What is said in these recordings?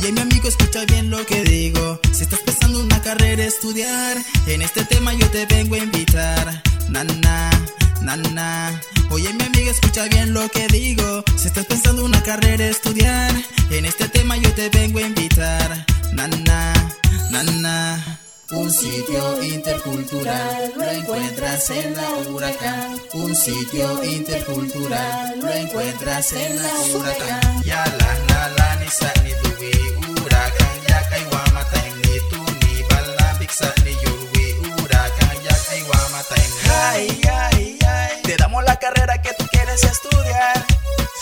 Oye mi amigo, escucha bien lo que digo. Si estás pensando una carrera estudiar, en este tema yo te vengo a invitar. Nana, nana. Oye mi amiga, escucha bien lo que digo. Si estás pensando una carrera estudiar, en este tema yo te vengo a invitar. Nana, nana. Un sitio intercultural lo encuentras en la huracán. Un sitio intercultural lo encuentras en la huracán. Ya la la la ni Ay ay ay. Te damos la carrera que tú quieres estudiar.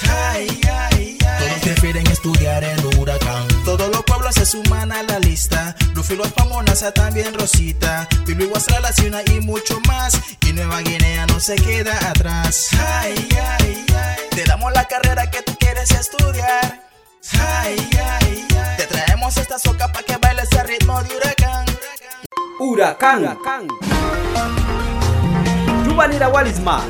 Ay ay ay. Todos prefieren estudiar en huracán. Todos los pueblos se suman a la lista. Rufilo Pamonasa, también Rosita. Bibi Guastrala, Ciuna y mucho más. Y Nueva Guinea no se queda atrás. Ay, ay, ay. Te damos la carrera que Huracán. Walisma.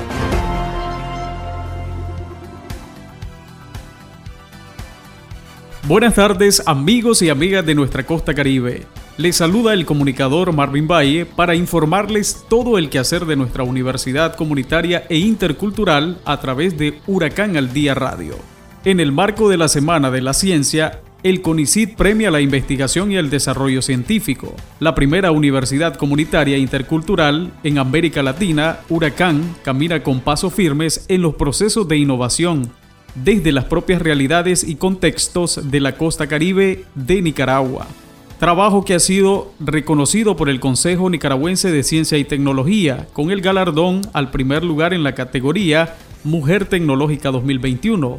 Buenas tardes amigos y amigas de nuestra costa caribe. Les saluda el comunicador Marvin Valle para informarles todo el quehacer de nuestra universidad comunitaria e intercultural a través de Huracán al Día Radio. En el marco de la Semana de la Ciencia, el CONICIT premia la investigación y el desarrollo científico. La primera universidad comunitaria intercultural en América Latina, Huracán, camina con pasos firmes en los procesos de innovación desde las propias realidades y contextos de la costa caribe de Nicaragua. Trabajo que ha sido reconocido por el Consejo Nicaragüense de Ciencia y Tecnología con el galardón al primer lugar en la categoría Mujer Tecnológica 2021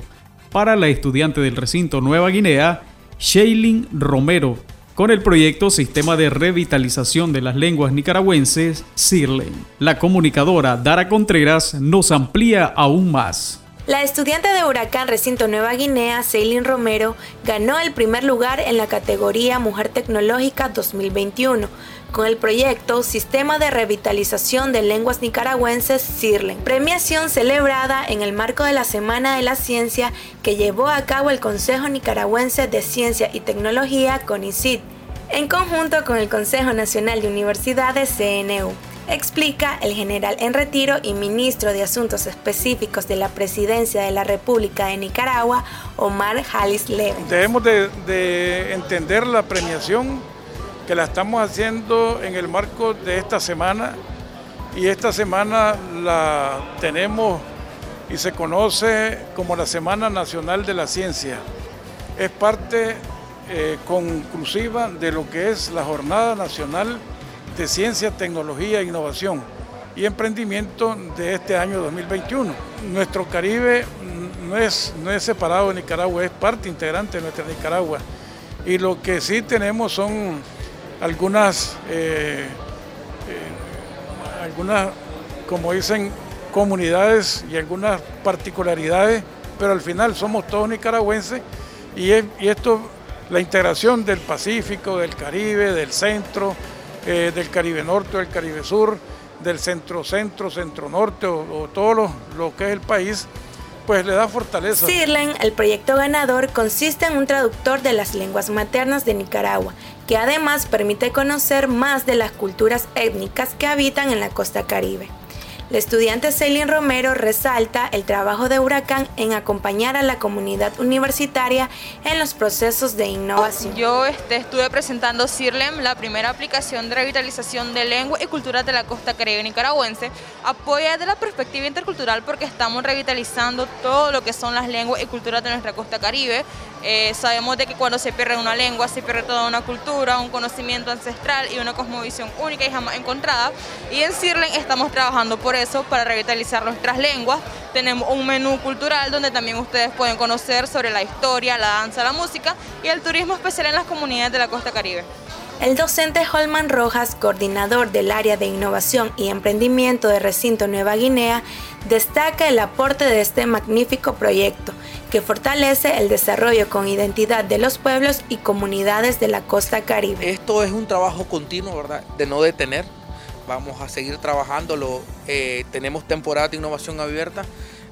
para la estudiante del recinto Nueva Guinea, Shailin Romero, con el proyecto Sistema de Revitalización de las Lenguas Nicaragüenses, CIRLEN. La comunicadora Dara Contreras nos amplía aún más. La estudiante de Huracán Recinto Nueva Guinea, Ceylin Romero, ganó el primer lugar en la categoría Mujer Tecnológica 2021 con el proyecto Sistema de Revitalización de Lenguas Nicaragüenses CIRLEN, premiación celebrada en el marco de la Semana de la Ciencia que llevó a cabo el Consejo Nicaragüense de Ciencia y Tecnología CONICIT, en conjunto con el Consejo Nacional de Universidades CNU explica el general en retiro y ministro de Asuntos Específicos de la Presidencia de la República de Nicaragua, Omar Halis Leven. Debemos de, entender la premiación que la estamos haciendo en el marco de esta semana y esta semana la tenemos y se conoce como la Semana Nacional de la Ciencia. Es parte eh, conclusiva de lo que es la Jornada Nacional de Ciencia, Tecnología, Innovación y Emprendimiento de este año 2021. Nuestro Caribe no es, no es separado de Nicaragua, es parte integrante de nuestra Nicaragua. Y lo que sí tenemos son algunas, eh, eh, algunas, como dicen, comunidades y algunas particularidades, pero al final somos todos nicaragüenses y esto, la integración del Pacífico, del Caribe, del centro, eh, del Caribe Norte, del Caribe Sur, del centro centro, centro norte o, todo lo, que es el país, pues le da fortaleza. CIRLEN, el proyecto ganador, consiste en un traductor de las lenguas maternas de Nicaragua, que además permite conocer más de las culturas étnicas que habitan en la costa caribe. La estudiante Celine Romero resalta el trabajo de Huracán en acompañar a la comunidad universitaria en los procesos de innovación. Yo este, estuve presentando CIRLEM, la primera aplicación de revitalización de lengua y cultura de la costa caribe nicaragüense, apoya de la perspectiva intercultural porque estamos revitalizando todo lo que son las lenguas y culturas de nuestra costa caribe. Eh, sabemos de que cuando se pierde una lengua se pierde toda una cultura, un conocimiento ancestral y una cosmovisión única y jamás encontrada. Y en CIRLEM estamos trabajando por eso, para revitalizar nuestras lenguas. Tenemos un menú cultural donde también ustedes pueden conocer sobre la historia, la danza, la música y el turismo especial en las comunidades de la costa caribe. El docente Holman Rojas, coordinador del área de innovación y emprendimiento de Recinto Nueva Guinea, destaca el aporte de este magnífico proyecto que fortalece el desarrollo con identidad de los pueblos y comunidades de la costa caribe. Esto es un trabajo continuo, ¿verdad? De no detener. Vamos a seguir trabajándolo. Eh, tenemos temporada de innovación abierta.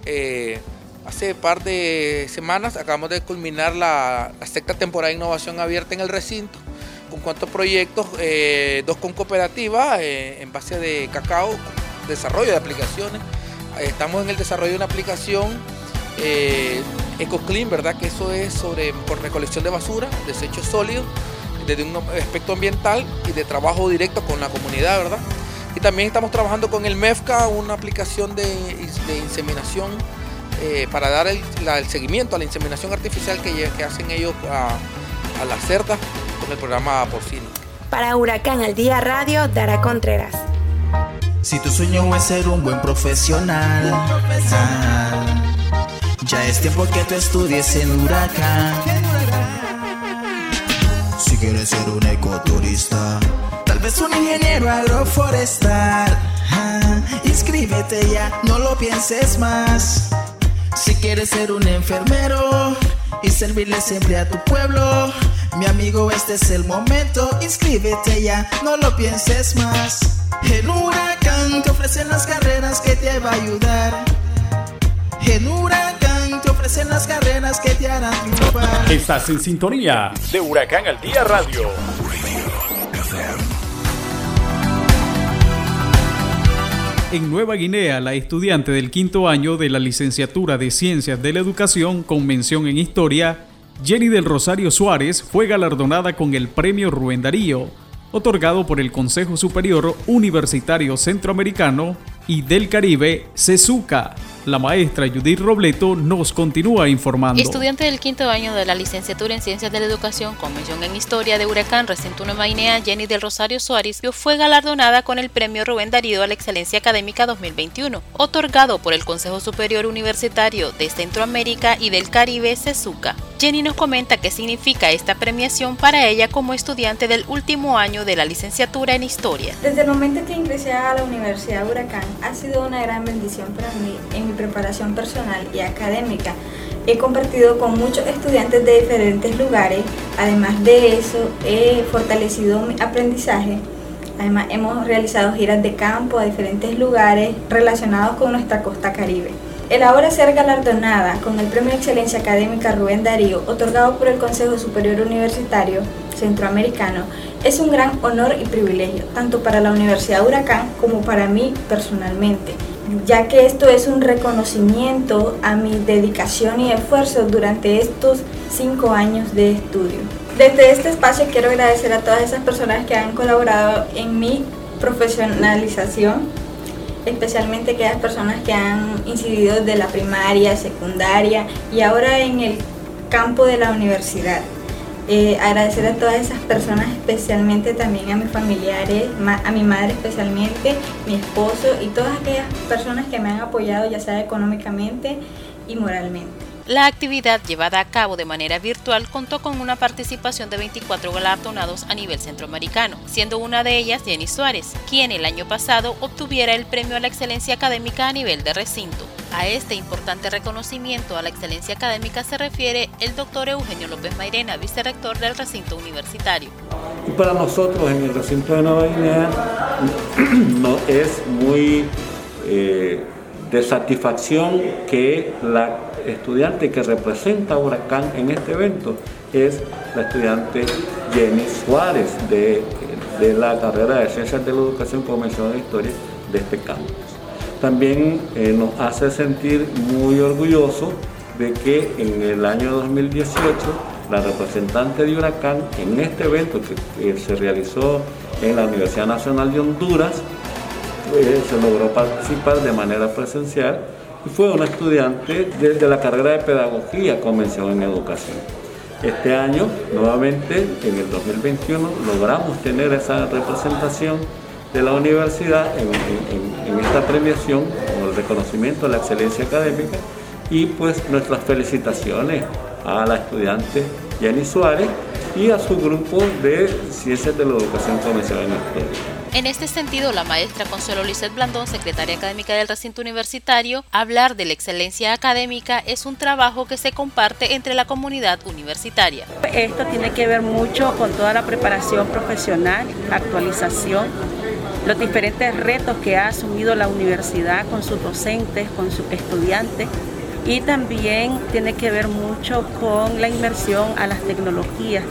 Eh, hace par de semanas acabamos de culminar la, la sexta temporada de innovación abierta en el recinto con cuántos proyectos, eh, dos con cooperativas eh, en base de cacao, desarrollo de aplicaciones. Eh, estamos en el desarrollo de una aplicación EcoClean, ¿verdad? Que eso es sobre por recolección de basura, desechos sólidos, desde un aspecto ambiental y de trabajo directo con la comunidad, ¿verdad? Y también estamos trabajando con el MEFCA, una aplicación de, inseminación para dar el, seguimiento a la inseminación artificial que, que hacen ellos a, a las cerdas el programa Porcino. Para Huracán al Día Radio, Dara Contreras. Si tu sueño es ser un buen profesional, ya es tiempo que tú estudies en Huracán. Si quieres ser un ecoturista, tal vez un ingeniero agroforestal, inscríbete ya, no lo pienses más. Si quieres ser un enfermero y servirle siempre a tu pueblo, mi amigo, este es el momento, inscríbete ya, no lo pienses más. En Huracán te ofrecen las carreras que te va a ayudar. En Huracán te ofrecen las carreras que te harán triunfar. Estás en sintonía de Huracán al Día Radio. En Nueva Guinea, la estudiante del quinto año de la licenciatura de Ciencias de la Educación con mención en Historia Jenny del Rosario Suárez fue galardonada con el Premio Rubén Darío, otorgado por el Consejo Superior Universitario Centroamericano y del Caribe, CESUCA. La maestra Judith Robleto nos continúa informando. Estudiante del quinto año de la licenciatura en Ciencias de la Educación con mención en Historia de Huracán, Recinto Nueva Guinea, Jenny del Rosario Suárez fue galardonada con el Premio Rubén Darío a la Excelencia Académica 2021, otorgado por el Consejo Superior Universitario de Centroamérica y del Caribe, CESUCA. Jenny nos comenta qué significa esta premiación para ella como estudiante del último año de la licenciatura en Historia. Desde el momento que ingresé a la Universidad Huracán, ha sido una gran bendición para mí en mi preparación personal y académica. He compartido con muchos estudiantes de diferentes lugares, además de eso he fortalecido mi aprendizaje. Además hemos realizado giras de campo a diferentes lugares relacionados con nuestra costa caribe. El ahora ser galardonada con el Premio de Excelencia Académica Rubén Darío, otorgado por el Consejo Superior Universitario Centroamericano, es un gran honor y privilegio, tanto para la Universidad Huracán como para mí personalmente, ya que esto es un reconocimiento a mi dedicación y esfuerzo durante estos cinco años de estudio. Desde este espacio quiero agradecer a todas esas personas que han colaborado en mi profesionalización especialmente aquellas personas que han incidido desde la primaria, secundaria y ahora en el campo de la universidad. Eh, agradecer a todas esas personas, especialmente también a mis familiares, a mi madre especialmente, mi esposo y todas aquellas personas que me han apoyado ya sea económicamente y moralmente. La actividad llevada a cabo de manera virtual contó con una participación de 24 galardonados a nivel centroamericano, siendo una de ellas Jenny Suárez, quien el año pasado obtuviera el premio a la excelencia académica a nivel de recinto. A este importante reconocimiento a la excelencia académica se refiere el doctor Eugenio López Mairena, vicerrector del recinto universitario. Y para nosotros en el recinto de Nueva Guinea no es muy eh, de satisfacción que la estudiante que representa a Huracán en este evento es la estudiante Jenny Suárez de, la carrera de Ciencias de la Educación Convención de Historia de este campus. También eh, nos hace sentir muy orgullosos de que en el año 2018 la representante de Huracán en este evento que, se realizó en la Universidad Nacional de Honduras eh, se logró participar de manera presencial y fue una estudiante de, la carrera de Pedagogía con en Educación. Este año, nuevamente, en el 2021, logramos tener esa representación de la universidad en, esta premiación con el reconocimiento de la excelencia académica y pues nuestras felicitaciones a la estudiante Jenny Suárez, y a su grupo de Ciencias de la Educación Convencional en Historia. En este sentido, la maestra Consuelo Lizeth Blandón, secretaria académica del recinto universitario, hablar de la excelencia académica es un trabajo que se comparte entre la comunidad universitaria. Esto tiene que ver mucho con toda la preparación profesional, actualización, los diferentes retos que ha asumido la universidad con sus docentes, con sus estudiantes y también tiene que ver mucho con la inmersión a las tecnologías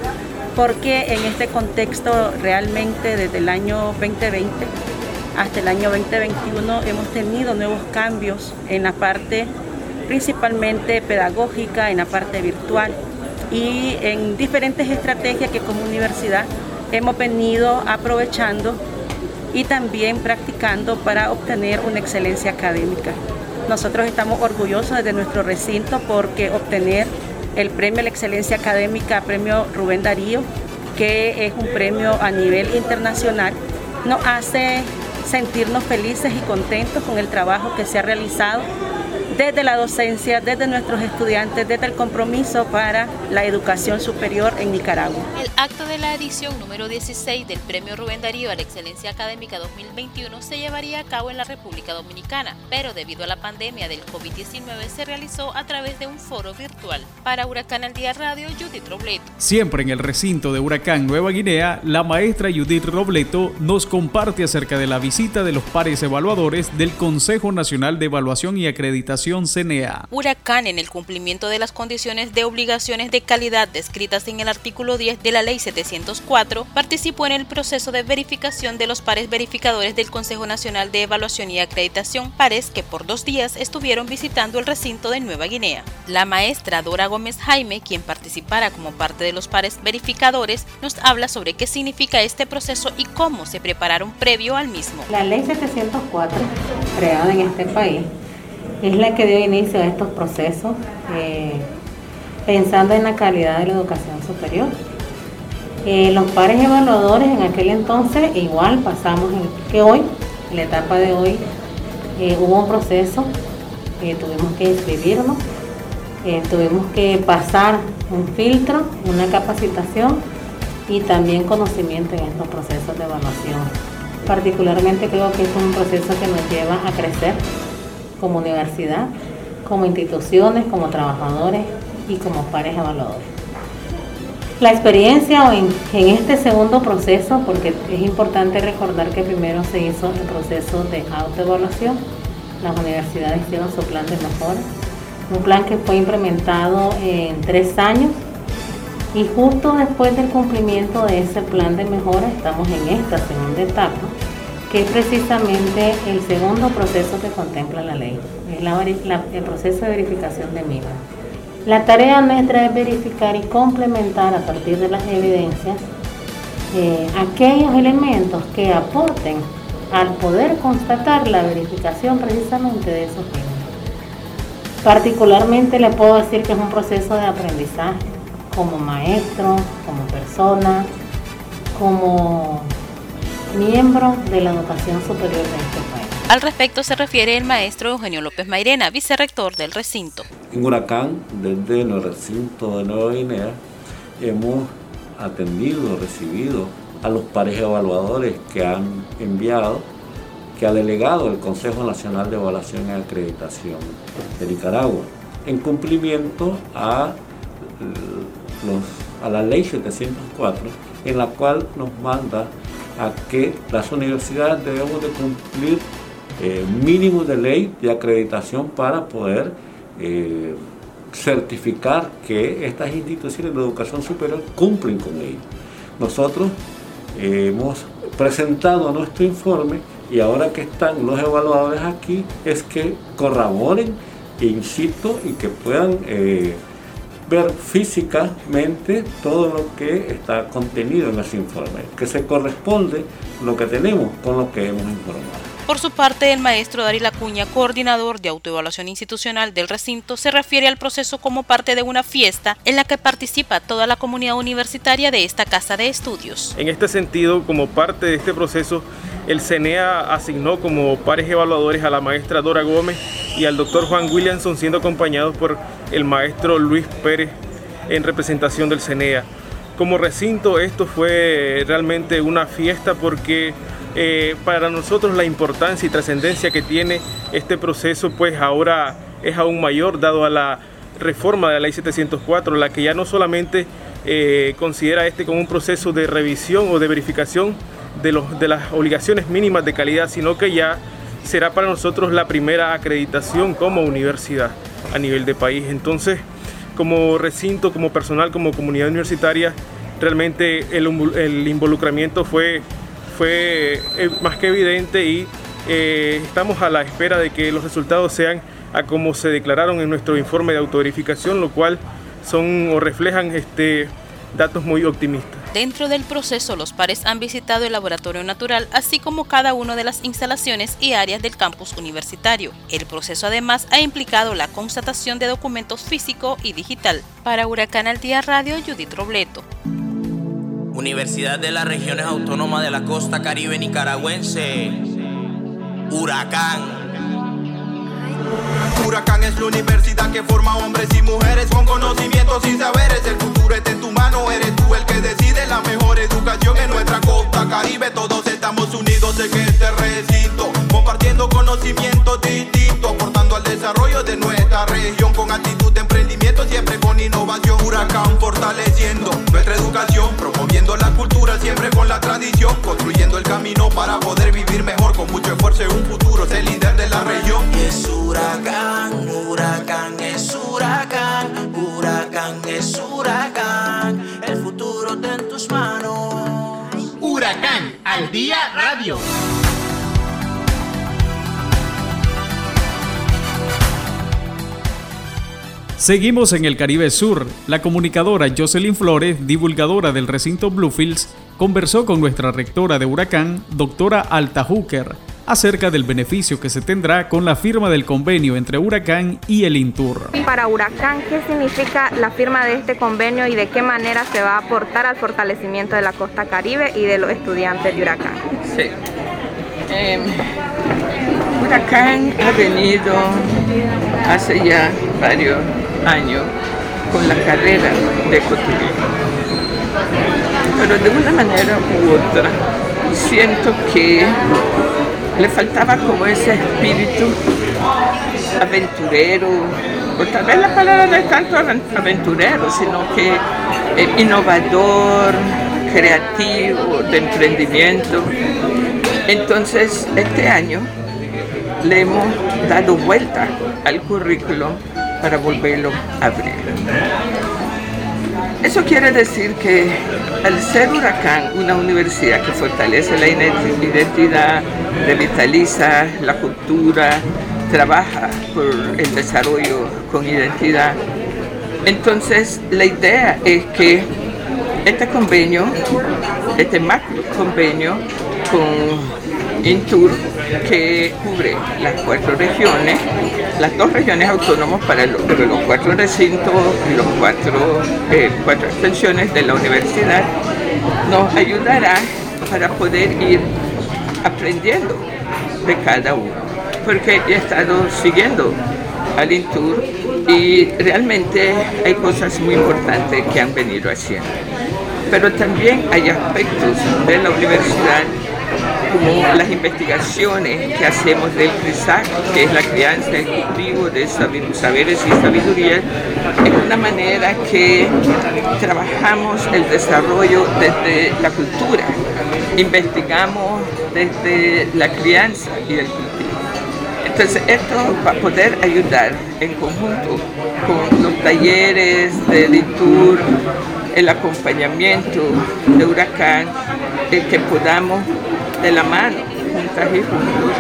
porque en este contexto realmente desde el año 2020 hasta el año 2021 hemos tenido nuevos cambios en la parte principalmente pedagógica, en la parte virtual y en diferentes estrategias que como universidad hemos venido aprovechando y también practicando para obtener una excelencia académica. Nosotros estamos orgullosos de nuestro recinto porque obtener el premio a la excelencia académica, premio Rubén Darío, que es un premio a nivel internacional, nos hace sentirnos felices y contentos con el trabajo que se ha realizado desde la docencia, desde nuestros estudiantes, desde el compromiso para la educación superior en Nicaragua. El acto de la edición número 16 del Premio Rubén Darío a la Excelencia Académica 2021 se llevaría a cabo en la República Dominicana, pero debido a la pandemia del COVID-19 se realizó a través de un foro virtual. Para Huracán al Día Radio, Judith Robleto. Siempre en el recinto de Huracán Nueva Guinea, la maestra Judith Robleto nos comparte acerca de la visita de los pares evaluadores del Consejo Nacional de Evaluación y Acreditación Huracán en el cumplimiento de las condiciones de obligaciones de calidad descritas en el artículo 10 de la Ley 704 participó en el proceso de verificación de los pares verificadores del Consejo Nacional de Evaluación y Acreditación, pares que por dos días estuvieron visitando el recinto de Nueva Guinea. La maestra Dora Gómez Jaime, quien participará como parte de los pares verificadores, nos habla sobre qué significa este proceso y cómo se prepararon previo al mismo. La Ley 704, creada en este país, es la que dio inicio a estos procesos, eh, pensando en la calidad de la educación superior. Eh, los pares evaluadores en aquel entonces igual pasamos que hoy, en la etapa de hoy, eh, hubo un proceso, tuvimos que inscribirnos, tuvimos que pasar un filtro, una capacitación y también conocimiento en estos procesos de evaluación. Particularmente creo que es un proceso que nos lleva a crecer como universidad, como instituciones, como trabajadores y como pares evaluadores. La experiencia en, este segundo proceso, porque es importante recordar que primero se hizo el proceso de autoevaluación, las universidades hicieron su plan de mejora, un plan que fue implementado en tres años. Y justo después del cumplimiento de ese plan de mejora estamos en esta segunda etapa que es precisamente el segundo proceso que contempla la ley, es el proceso de verificación de MIBA. La tarea nuestra es verificar y complementar a partir de las evidencias eh, aquellos elementos que aporten al poder constatar la verificación precisamente de esos bienes. Particularmente le puedo decir que es un proceso de aprendizaje como maestro, como persona, como miembro de la educación superior de este país. Al respecto se refiere el maestro Eugenio López Mairena, vicerrector del recinto. En Huracán, desde el recinto de Nueva Guinea, hemos atendido, recibido a los pares evaluadores que han enviado, que ha delegado el Consejo Nacional de Evaluación y Acreditación de Nicaragua, en cumplimiento a, los, a la ley 704, en la cual nos manda a que las universidades debemos de cumplir eh, mínimos de ley de acreditación para poder eh, certificar que estas instituciones de educación superior cumplen con ello. Nosotros eh, hemos presentado nuestro informe y ahora que están los evaluadores aquí es que corroboren, insisto, y que puedan ver físicamente todo lo que está contenido en ese informe, que se corresponde lo que tenemos con lo que hemos informado. Por su parte, el maestro Dari Lacuña, coordinador de autoevaluación institucional del recinto, se refiere al proceso como parte de una fiesta en la que participa toda la comunidad universitaria de esta casa de estudios. En este sentido, como parte de este proceso, el CENEA asignó como pares evaluadores a la maestra Dora Gómez y al doctor Juan Williamson, siendo acompañados por el maestro Luis Pérez en representación del CENEA. Como recinto esto fue realmente una fiesta porque eh, para nosotros la importancia y trascendencia que tiene este proceso pues ahora es aún mayor dado a la reforma de la ley 704, la que ya no solamente eh, considera este como un proceso de revisión o de verificación de, los, de las obligaciones mínimas de calidad, sino que ya será para nosotros la primera acreditación como universidad a nivel de país. Entonces, como recinto, como personal, como comunidad universitaria, realmente el, el involucramiento fue, fue eh, más que evidente y eh, estamos a la espera de que los resultados sean a como se declararon en nuestro informe de autoverificación, lo cual son o reflejan este, datos muy optimistas. Dentro del proceso, los pares han visitado el laboratorio natural, así como cada una de las instalaciones y áreas del campus universitario. El proceso además ha implicado la constatación de documentos físico y digital. Para Huracán al Día Radio, Judith Robleto. Universidad de las Regiones Autónomas de la Costa Caribe Nicaragüense. Huracán. Huracán es la universidad que forma hombres y mujeres con conocimientos y saberes. El futuro está en tu mano, eres tú el que decide la mejor educación en nuestra costa caribe. Todos estamos unidos en este recinto, compartiendo conocimientos distintos, aportando al desarrollo de nuestra región con actitud de emprendimiento, siempre con innovación. Huracán fortaleciendo la cultura, siempre con la tradición, construyendo el camino para poder vivir mejor con mucho esfuerzo en un futuro, ser líder de la región. Es huracán, huracán es huracán, huracán es huracán, el futuro está en tus manos. Huracán al día radio. Seguimos en el Caribe Sur. La comunicadora Jocelyn Flores, divulgadora del recinto Bluefields, conversó con nuestra rectora de Huracán, doctora Alta Hooker, acerca del beneficio que se tendrá con la firma del convenio entre Huracán y el Intur. Para Huracán, ¿qué significa la firma de este convenio y de qué manera se va a aportar al fortalecimiento de la costa caribe y de los estudiantes de Huracán? Sí. Eh, Huracán ha venido hace ya varios años con la carrera de ecoturismo. Pero de una manera u otra siento que le faltaba como ese espíritu aventurero, o tal vez la palabra no es tanto aventurero, sino que eh, innovador, creativo, de emprendimiento. Entonces, este año le hemos dado vuelta al currículo para volverlo a abrir. Eso quiere decir que al ser Huracán una universidad que fortalece la identidad, revitaliza la cultura, trabaja por el desarrollo con identidad, entonces la idea es que este convenio, este macro convenio con Intur, que cubre las cuatro regiones, las dos regiones autónomas para los, cuatro recintos y los cuatro, eh, cuatro extensiones de la universidad, nos ayudará para poder ir aprendiendo de cada uno. Porque he estado siguiendo al Intur y realmente hay cosas muy importantes que han venido haciendo. Pero también hay aspectos de la universidad como las investigaciones que hacemos del CRISAC, que es la crianza y cultivo de saberes y sabiduría, es una manera que trabajamos el desarrollo desde la cultura, investigamos desde la crianza y el cultivo. Entonces esto va a poder ayudar en conjunto con los talleres de Litur, el acompañamiento de Huracán, el que podamos de la mano, juntas y juntos,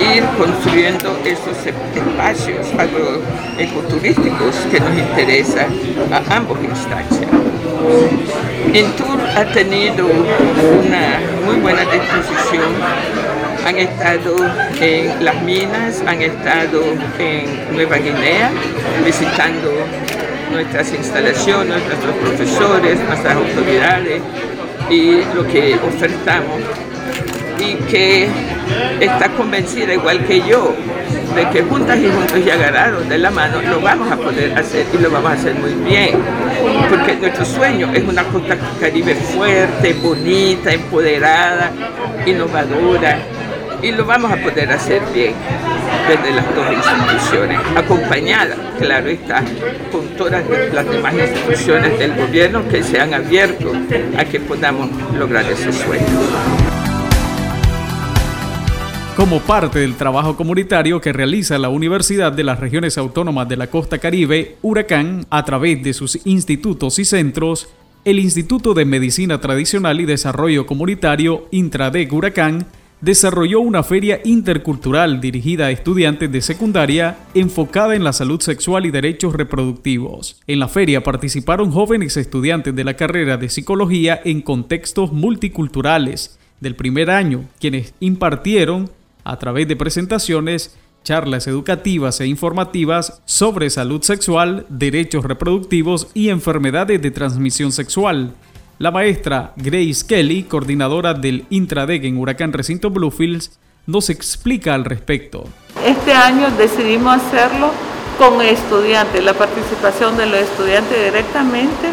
ir construyendo esos espacios agroecoturísticos que nos interesan a ambos instancias. Intur ha tenido una muy buena disposición, han estado en las minas, han estado en Nueva Guinea visitando nuestras instalaciones, nuestros profesores, nuestras autoridades y lo que ofertamos y que está convencida, igual que yo, de que juntas y juntos y agarrados de la mano lo vamos a poder hacer y lo vamos a hacer muy bien. Porque nuestro sueño es una costa caribe fuerte, bonita, empoderada, innovadora y lo vamos a poder hacer bien desde las dos instituciones, acompañada, claro está, con todas las demás instituciones del gobierno que se han abierto a que podamos lograr ese sueño. Como parte del trabajo comunitario que realiza la Universidad de las Regiones Autónomas de la Costa Caribe, Huracán, a través de sus institutos y centros, el Instituto de Medicina Tradicional y Desarrollo Comunitario, Intradec Huracán, desarrolló una feria intercultural dirigida a estudiantes de secundaria enfocada en la salud sexual y derechos reproductivos. En la feria participaron jóvenes estudiantes de la carrera de psicología en contextos multiculturales del primer año, quienes impartieron, a través de presentaciones, charlas educativas e informativas sobre salud sexual, derechos reproductivos y enfermedades de transmisión sexual la maestra Grace Kelly, coordinadora del Intradec en Huracán Recinto Bluefields, nos explica al respecto. Este año decidimos hacerlo con estudiantes, la participación de los estudiantes directamente,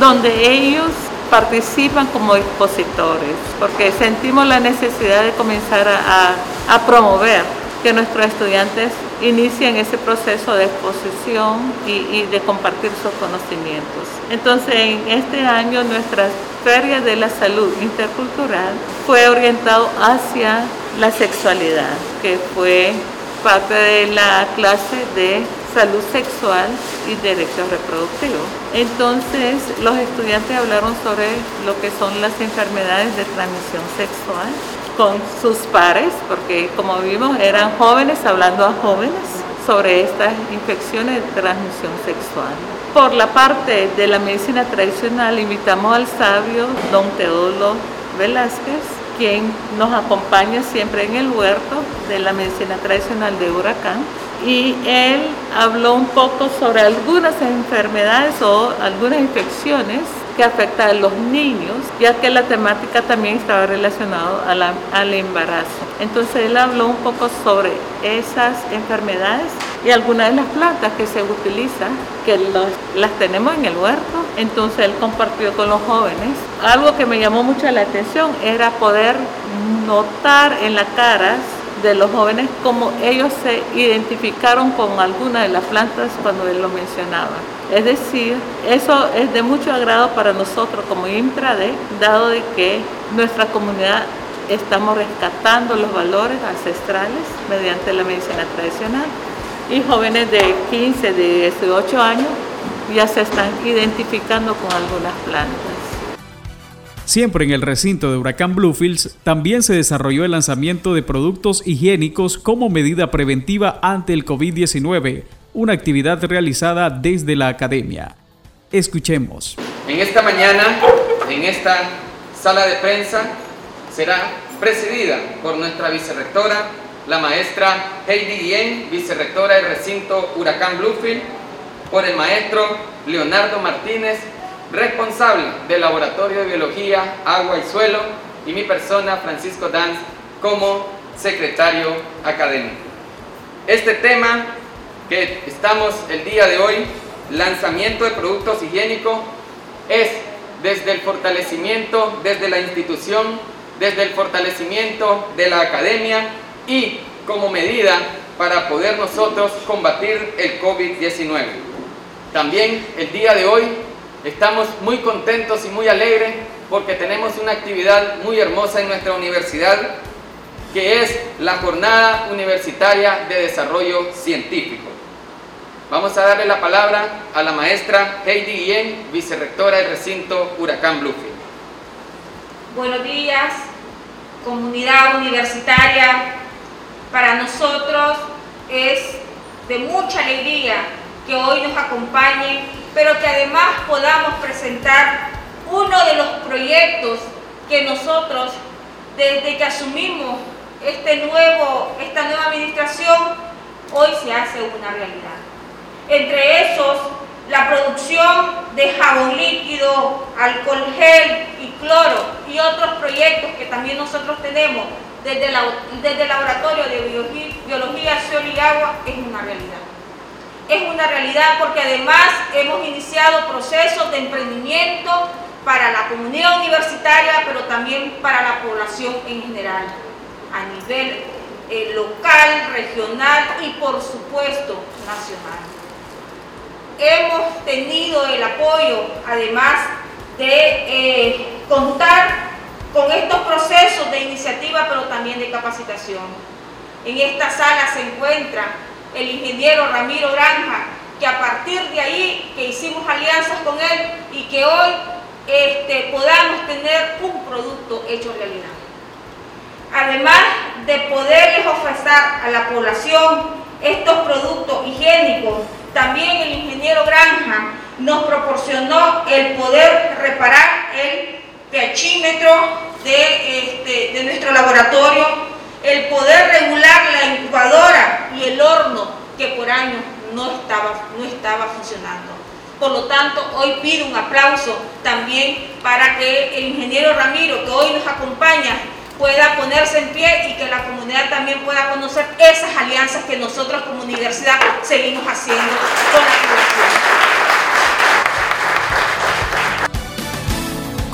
donde ellos participan como expositores, porque sentimos la necesidad de comenzar a, promover que nuestros estudiantes inicien ese proceso de exposición y, de compartir sus conocimientos. Entonces, en este año nuestra Feria de la Salud Intercultural fue orientado hacia la sexualidad, que fue parte de la clase de salud sexual y derechos reproductivos. Entonces, los estudiantes hablaron sobre lo que son las enfermedades de transmisión sexual, con sus pares, porque como vimos eran jóvenes hablando a jóvenes sobre estas infecciones de transmisión sexual. Por la parte de la medicina tradicional invitamos al sabio don Teodoro Velázquez, quien nos acompaña siempre en el huerto de la medicina tradicional de Huracán. Y él habló un poco sobre algunas enfermedades o algunas infecciones que afecta a los niños, ya que la temática también estaba relacionada al embarazo. Entonces él habló un poco sobre esas enfermedades y algunas de las plantas que se utilizan, que las tenemos en el huerto. Entonces él compartió con los jóvenes. Algo que me llamó mucho la atención era poder notar en las caras de los jóvenes cómo ellos se identificaron con alguna de las plantas cuando él lo mencionaba. Es decir, eso es de mucho agrado para nosotros como Intrade, dado de que nuestra comunidad estamos rescatando los valores ancestrales mediante la medicina tradicional y jóvenes de 15, de 18 años ya se están identificando con algunas plantas. Siempre en el recinto de Huracán Bluefields también se desarrolló el lanzamiento de productos higiénicos como medida preventiva ante el COVID-19, una actividad realizada desde la academia. Escuchemos. En esta mañana, en esta sala de prensa, será presidida por nuestra vicerrectora, la maestra Heidi Guillén, vicerrectora del recinto Huracán Bluefield, por el maestro Leonardo Martínez, responsable del Laboratorio de Biología, Agua y Suelo, y mi persona, Francisco Danz, como secretario académico. Este tema que estamos el día de hoy, lanzamiento de productos higiénicos, es desde el fortalecimiento, desde la institución, desde el fortalecimiento de la academia y como medida para poder nosotros combatir el COVID-19. También el día de hoy Estamos muy contentos y muy alegres porque tenemos una actividad muy hermosa en nuestra universidad que es la Jornada Universitaria de Desarrollo Científico. Vamos a darle la palabra a la maestra Heidi Guillén, vicerrectora del recinto Huracán Bluefield. Buenos días, comunidad universitaria. Para nosotros es de mucha alegría que hoy nos acompañe, pero que además podamos presentar uno de los proyectos que nosotros, desde que asumimos este nuevo, esta nueva administración, hoy se hace una realidad. Entre esos, la producción de jabón líquido, alcohol gel y cloro y otros proyectos que también nosotros tenemos desde, desde el laboratorio de biología, biología, y agua es una realidad. Es una realidad porque además hemos iniciado procesos de emprendimiento para la comunidad universitaria, pero también para la población en general, a nivel eh, local, regional y por supuesto nacional. Hemos tenido el apoyo, además de eh, contar con estos procesos de iniciativa, pero también de capacitación. En esta sala se encuentra el ingeniero Ramiro Granja, que a partir de ahí que hicimos alianzas con él y que hoy este, podamos tener un producto hecho realidad. Además de poderles ofrecer a la población estos productos higiénicos, también el ingeniero Granja nos proporcionó el poder reparar el pHímetro este, de nuestro laboratorio, el poder regular la incubadora y el horno que por años no estaba, no estaba funcionando. Por lo tanto, hoy pido un aplauso también para que el ingeniero Ramiro, que hoy nos acompaña, pueda ponerse en pie y que la comunidad también pueda conocer esas alianzas que nosotros como universidad seguimos haciendo con la población.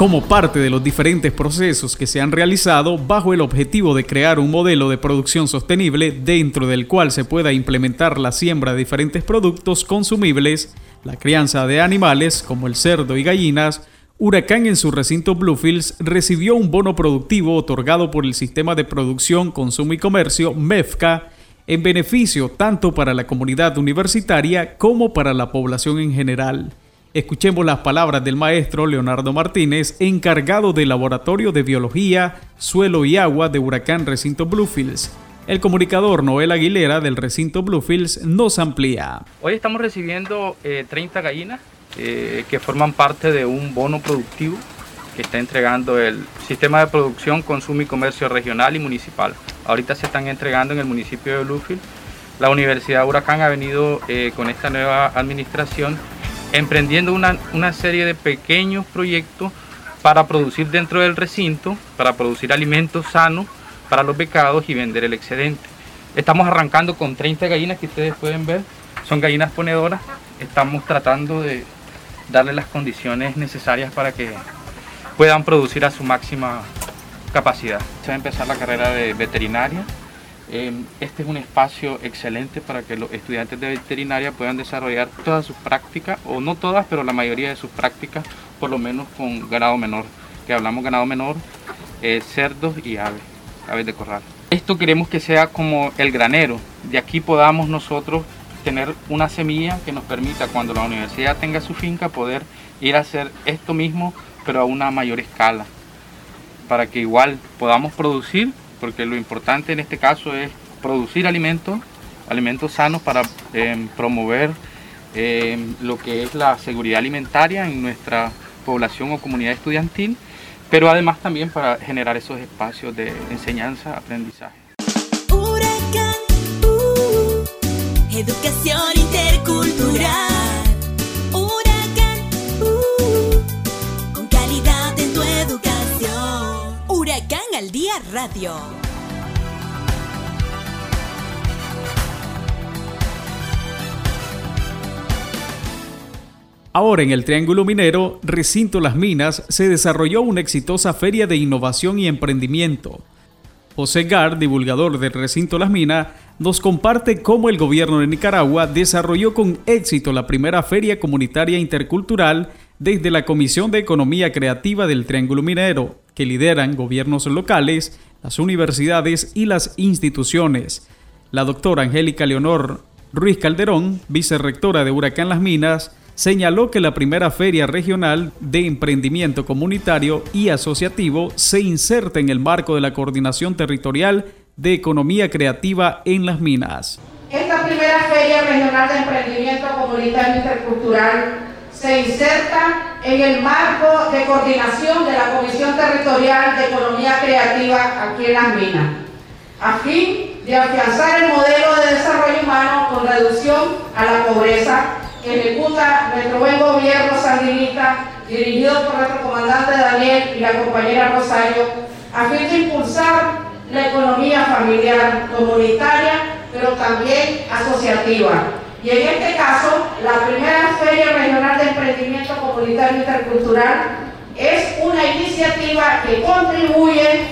Como parte de los diferentes procesos que se han realizado bajo el objetivo de crear un modelo de producción sostenible dentro del cual se pueda implementar la siembra de diferentes productos consumibles, la crianza de animales como el cerdo y gallinas, Huracán en su recinto Bluefields recibió un bono productivo otorgado por el Sistema de Producción, Consumo y Comercio, MEFCA, en beneficio tanto para la comunidad universitaria como para la población en general. Escuchemos las palabras del maestro Leonardo Martínez, encargado del Laboratorio de Biología, Suelo y Agua de Huracán Recinto Bluefields. El comunicador Noel Aguilera del recinto Bluefields nos amplía. Hoy estamos recibiendo 30 eh, gallinas eh, que forman parte de un bono productivo que está entregando el Sistema de Producción, Consumo y Comercio Regional y Municipal. Ahorita se están entregando en el municipio de Bluefield. La Universidad Huracán ha venido eh, con esta nueva administración emprendiendo una, una serie de pequeños proyectos para producir dentro del recinto, para producir alimentos sanos para los becados y vender el excedente. Estamos arrancando con 30 gallinas que ustedes pueden ver, son gallinas ponedoras. Estamos tratando de darle las condiciones necesarias para que puedan producir a su máxima capacidad. Se va a empezar la carrera de veterinaria este es un espacio excelente para que los estudiantes de veterinaria puedan desarrollar todas sus prácticas, o no todas, pero la mayoría de sus prácticas, por lo menos con ganado menor, que hablamos ganado menor, eh, cerdos y aves, aves de corral. Esto queremos que sea como el granero, de aquí podamos nosotros tener una semilla que nos permita cuando la universidad tenga su finca poder ir a hacer esto mismo, pero a una mayor escala, para que igual podamos producir porque lo importante en este caso es producir alimentos, alimentos sanos para em, promover em, lo que es la seguridad alimentaria en nuestra población o comunidad estudiantil, pero además también para generar esos espacios de enseñanza, aprendizaje. Huracán, uh, educación intercultural. Al Día Radio. Ahora en el Triángulo Minero, Recinto Las Minas, se desarrolló una exitosa feria de innovación y emprendimiento. José Gar, divulgador del Recinto Las Minas, nos comparte cómo el gobierno de Nicaragua desarrolló con éxito la primera feria comunitaria intercultural desde la Comisión de Economía Creativa del Triángulo Minero, que lideran gobiernos locales, las universidades y las instituciones. La doctora Angélica Leonor Ruiz Calderón, vicerrectora de Huracán Las Minas, señaló que la primera feria regional de emprendimiento comunitario y asociativo se inserta en el marco de la coordinación territorial de economía creativa en las minas. Esta primera feria regional de emprendimiento comunitario intercultural se inserta en el marco de coordinación de la Comisión Territorial de Economía Creativa aquí en Las Minas, a fin de afianzar el modelo de desarrollo humano con reducción a la pobreza que ejecuta nuestro buen gobierno sandinista dirigido por nuestro comandante Daniel y la compañera Rosario, a fin de impulsar la economía familiar comunitaria, pero también asociativa. Y en este caso, la primera Feria Regional de Emprendimiento Comunitario Intercultural es una iniciativa que contribuye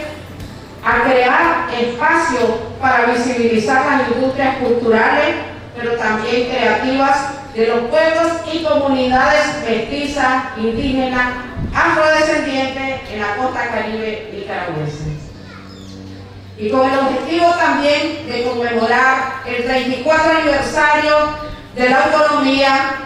a crear espacio para visibilizar las industrias culturales, pero también creativas de los pueblos y comunidades mestizas, indígenas, afrodescendientes en la costa caribe nicaragüense. Y con el objetivo también de conmemorar el 34 aniversario de la autonomía,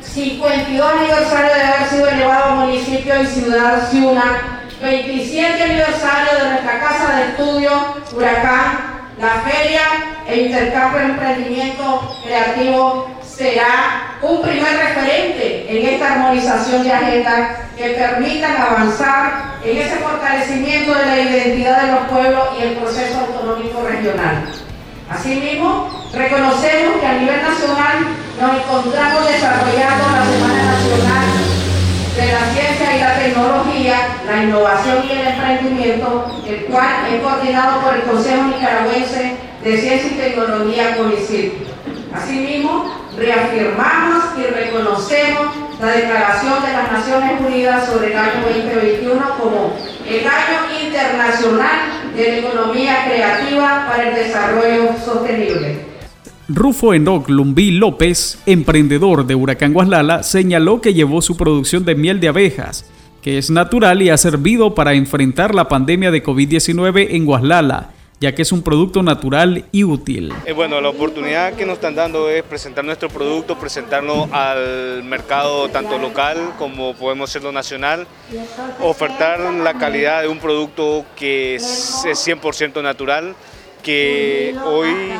52 aniversario de haber sido elevado municipio y ciudad Ciuna, 27 aniversario de nuestra casa de estudio Huracán, la feria e intercambio de emprendimiento creativo será un primer referente en esta armonización de agenda que permitan avanzar en ese fortalecimiento de la identidad de los pueblos y el proceso autonómico regional. Asimismo, reconocemos que a nivel nacional nos encontramos desarrollando la Semana Nacional de la Ciencia y la Tecnología, la Innovación y el Emprendimiento, el cual es coordinado por el Consejo Nicaragüense de Ciencia y Tecnología CONICIT. Asimismo, reafirmamos y reconocemos la Declaración de las Naciones Unidas sobre el año 2021 como el año internacional de la economía creativa para el desarrollo sostenible. Rufo Enoc Lumbí López, emprendedor de Huracán Guaslala, señaló que llevó su producción de miel de abejas, que es natural y ha servido para enfrentar la pandemia de COVID-19 en Guaslala ya que es un producto natural y útil. Eh, bueno, la oportunidad que nos están dando es presentar nuestro producto, presentarlo al mercado tanto local como podemos serlo nacional, ofertar la calidad de un producto que es 100% natural, que hoy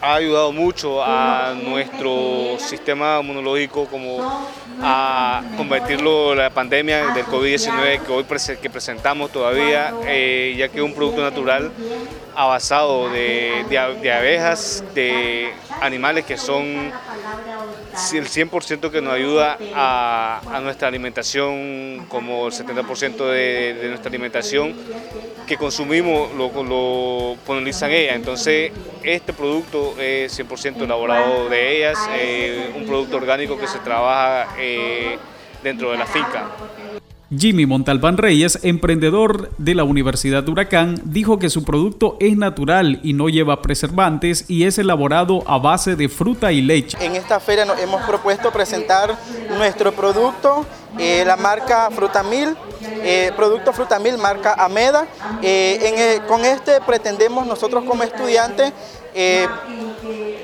ha ayudado mucho a nuestro sistema inmunológico como a convertirlo la pandemia del COVID-19 que hoy que presentamos todavía, eh, ya que es un producto natural basado de, de, abejas, de animales que son el 100% que nos ayuda a, nuestra alimentación, como el 70% de, de, nuestra alimentación que consumimos lo, lo polonizan ellas. Entonces, este producto es 100% elaborado de ellas, eh, un producto orgánico que se trabaja eh, dentro de la finca. Jimmy Montalbán Reyes, emprendedor de la Universidad de Huracán, dijo que su producto es natural y no lleva preservantes y es elaborado a base de fruta y leche. En esta feria nos hemos propuesto presentar nuestro producto, eh, la marca Frutamil, eh, producto Frutamil marca Ameda. Eh, con este pretendemos nosotros como estudiantes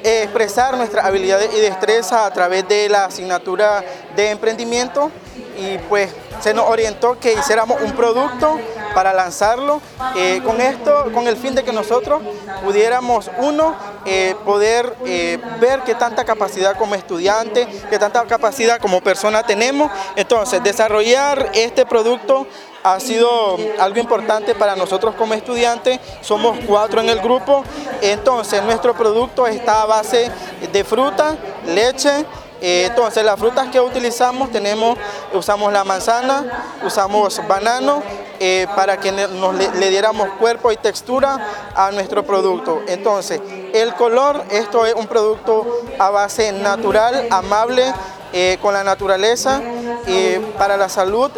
expresar nuestras habilidades y destreza a través de la asignatura de emprendimiento. Y pues se nos orientó que hiciéramos un producto para lanzarlo eh, con esto, con el fin de que nosotros pudiéramos, uno, eh, poder eh, ver qué tanta capacidad como estudiante, qué tanta capacidad como persona tenemos. Entonces, desarrollar este producto ha sido algo importante para nosotros como estudiantes. Somos cuatro en el grupo. Entonces, nuestro producto está a base de fruta, leche, entonces las frutas que utilizamos tenemos, usamos la manzana, usamos banano eh, para que nos le, diéramos cuerpo y textura a nuestro producto. Entonces el color, esto es un producto a base natural, amable, eh, con la naturaleza y para la salud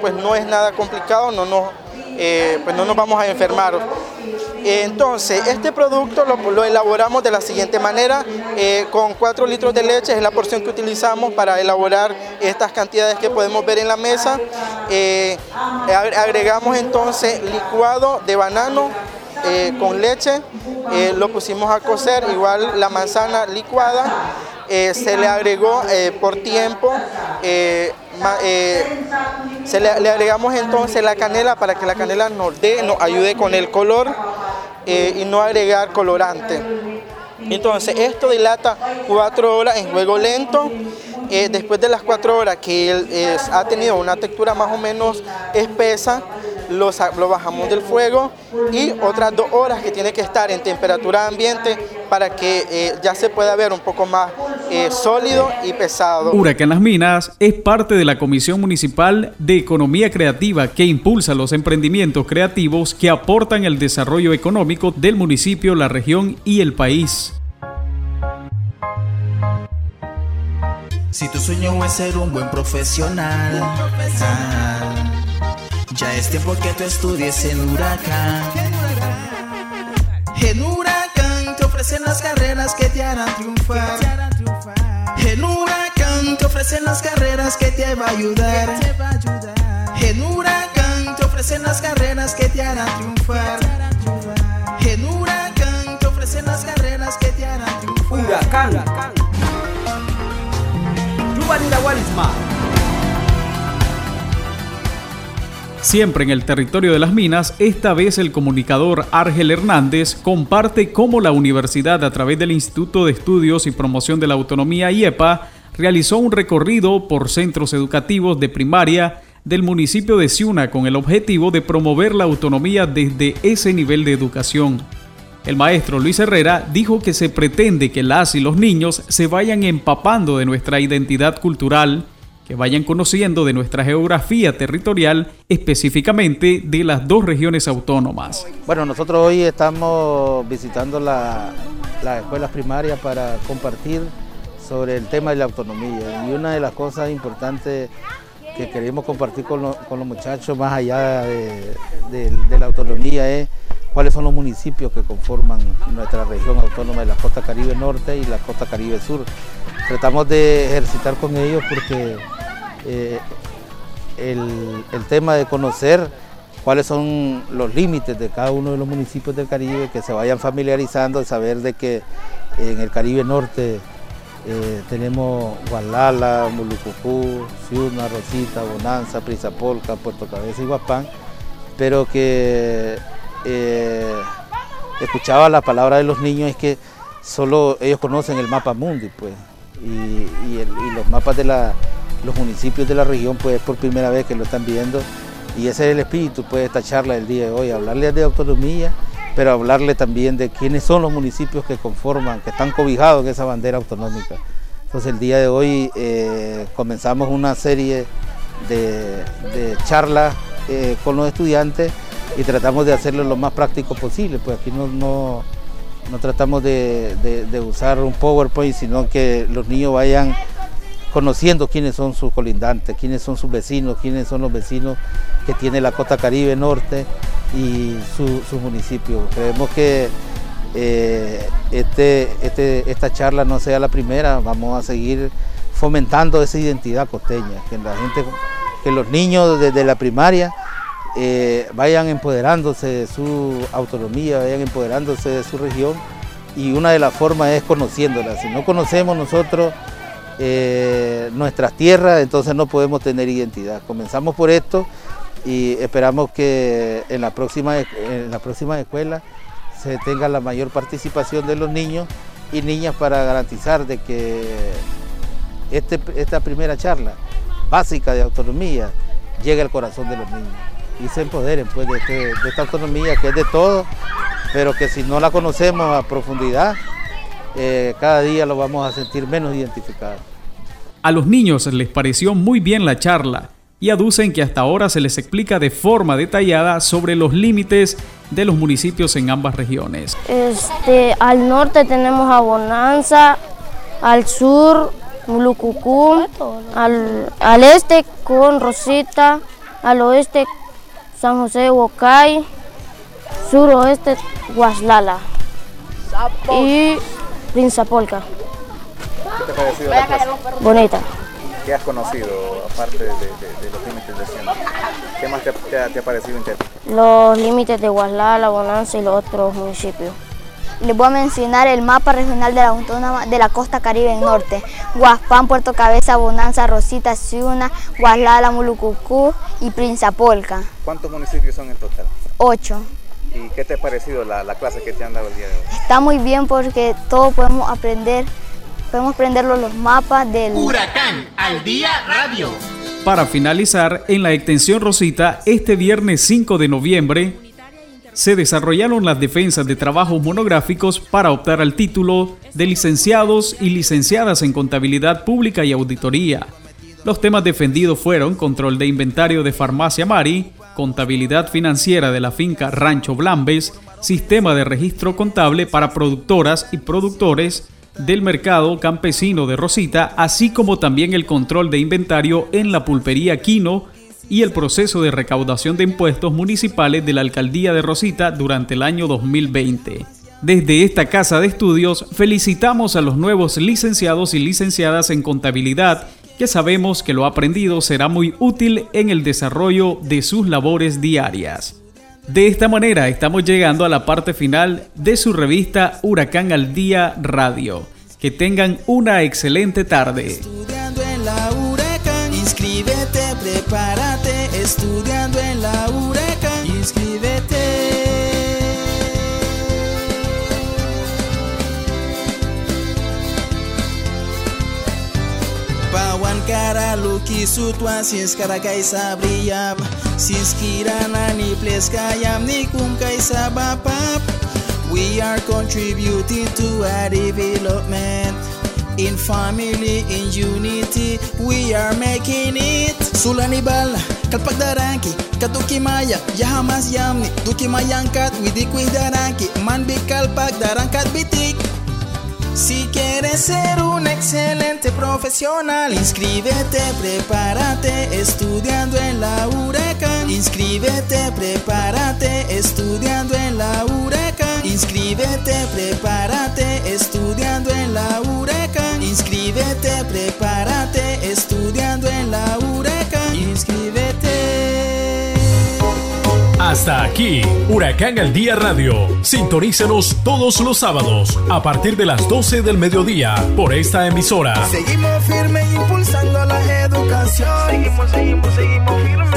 pues no es nada complicado, no nos, pues no nos vamos a enfermar. Entonces, este producto lo, elaboramos de la siguiente manera, eh, con 4 litros de leche, es la porción que utilizamos para elaborar estas cantidades que podemos ver en la mesa. Eh, agregamos entonces licuado de banano eh, con leche, lo pusimos a cocer, igual la manzana licuada, se le agregó por tiempo se le, agregamos entonces la canela para que la canela nos dé, nos ayude con el color eh, y no agregar colorante. Entonces esto dilata cuatro horas en juego lento. Eh, después de las cuatro horas que ha tenido una textura más o menos espesa, lo, lo, bajamos del fuego y otras dos horas que tiene que estar en temperatura ambiente para que eh, ya se pueda ver un poco más eh, sólido y pesado. Huracán Las Minas es parte de la Comisión Municipal de Economía Creativa que impulsa los emprendimientos creativos que aportan el desarrollo económico del municipio, la región y el país. Si tu sueño es ser un buen profesional, ah, ya es tiempo que tú estudies en Huracán. En Huracán te ofrecen las carreras que te harán triunfar. En Huracán te ofrecen las carreras que te va a ayudar. En Huracán te ofrecen las carreras que te harán triunfar. En Huracán te ofrecen las carreras que te harán triunfar. Huracán. Siempre en el territorio de las minas, esta vez el comunicador Argel Hernández comparte cómo la universidad a través del Instituto de Estudios y Promoción de la Autonomía IEPA realizó un recorrido por centros educativos de primaria del municipio de Ciuna con el objetivo de promover la autonomía desde ese nivel de educación. El maestro Luis Herrera dijo que se pretende que las y los niños se vayan empapando de nuestra identidad cultural, que vayan conociendo de nuestra geografía territorial, específicamente de las dos regiones autónomas. Bueno, nosotros hoy estamos visitando las escuelas primarias para compartir sobre el tema de la autonomía. Y una de las cosas importantes que queremos compartir con, los muchachos, más allá de, la autonomía, es cuáles son los municipios que conforman nuestra región autónoma de la costa caribe norte y la costa caribe sur. Tratamos de ejercitar con ellos porque eh, el, tema de conocer cuáles son los límites de cada uno de los municipios del Caribe, que se vayan familiarizando, saber de que en el Caribe Norte eh, tenemos Gualala, Mulucucú, Ciuna, Rosita, Bonanza, Prisapolca, Puerto Cabeza y Guapán, pero que eh, escuchaba la palabra de los niños es que solo ellos conocen el mapa mundi, pues, y, y los mapas de la, los municipios de la región, pues es por primera vez que lo están viendo y ese es el espíritu pues, de esta charla del día de hoy, hablarles de autonomía, pero hablarle también de quiénes son los municipios que conforman, que están cobijados en esa bandera autonómica. Entonces el día de hoy eh, comenzamos una serie de, charlas eh, con los estudiantes y tratamos de hacerlo lo más práctico posible, pues aquí no, no, tratamos de, de usar un PowerPoint, sino que los niños vayan conociendo quiénes son sus colindantes, quiénes son sus vecinos, quiénes son los vecinos que tiene la costa caribe norte y su, municipio. Creemos que eh, este, este, esta charla no sea la primera, vamos a seguir fomentando esa identidad costeña, que la gente, que los niños desde la primaria eh, vayan empoderándose de su autonomía, vayan empoderándose de su región y una de las formas es conociéndola. Si no conocemos nosotros eh, nuestras tierras, entonces no podemos tener identidad. Comenzamos por esto y esperamos que en la próxima, en la próxima escuela se tenga la mayor participación de los niños y niñas para garantizar de que este, esta primera charla básica de autonomía llegue al corazón de los niños y se empoderen pues, de, este, esta autonomía que es de todo, pero que si no la conocemos a profundidad, eh, cada día lo vamos a sentir menos identificado. A los niños les pareció muy bien la charla y aducen que hasta ahora se les explica de forma detallada sobre los límites de los municipios en ambas regiones. Este, al norte tenemos a Bonanza, al sur Mulucucú, al, al este con Rosita, al oeste San José de Huacay, suroeste Guaslala y Prinzapolca. ¿Qué te ha parecido la clase? Bonita. ¿Qué has conocido aparte de, los límites de Ciudad? ¿Qué más te, ha parecido interesante? Los límites de Guaslala, Bonanza y los otros municipios. Les voy a mencionar el mapa regional de la autónoma de la costa caribe norte. Guaspán, Puerto Cabeza, Bonanza, Rosita, Ciuna, Guaslala, Mulucucú y Prinzapolca. ¿Cuántos municipios son en total? Ocho. ¿Y qué te ha parecido la, la clase que te han dado el día de hoy? Está muy bien porque todos podemos aprender podemos prenderlo los mapas del Huracán al día radio. Para finalizar, en la extensión Rosita, este viernes 5 de noviembre se desarrollaron las defensas de trabajos monográficos para optar al título de licenciados y licenciadas en contabilidad pública y auditoría. Los temas defendidos fueron control de inventario de farmacia Mari, contabilidad financiera de la finca Rancho Blambes, sistema de registro contable para productoras y productores del mercado campesino de Rosita, así como también el control de inventario en la pulpería Quino y el proceso de recaudación de impuestos municipales de la alcaldía de Rosita durante el año 2020. Desde esta casa de estudios felicitamos a los nuevos licenciados y licenciadas en contabilidad que sabemos que lo aprendido será muy útil en el desarrollo de sus labores diarias. De esta manera estamos llegando a la parte final de su revista Huracán al Día Radio. Que tengan una excelente tarde. Estudiando en la Huracán, inscríbete, prepárate, estudiando en la Huracán, Тълки sekarang kaisa ръка и сабрияб Синскира на ни плескаям Никумка и We are contributing to our development. In family, in unity, we are making it. Sulani bala, kalpak daranki Katuki maya, yahamas yamni Tuki mayangkat, widikwi daranki Man bikalpak darangkat bitik. Si quieres ser un excelente profesional, inscríbete, prepárate, estudiando en la Huracán. Inscríbete, prepárate, estudiando en la Huracán. Inscríbete, prepárate, estudiando en la Huracán. Inscríbete, prepárate, Hasta aquí, Huracán al Día Radio. Sintonícenos todos los sábados a partir de las 12 del mediodía por esta emisora. Seguimos firme impulsando la educación. Seguimos, seguimos, seguimos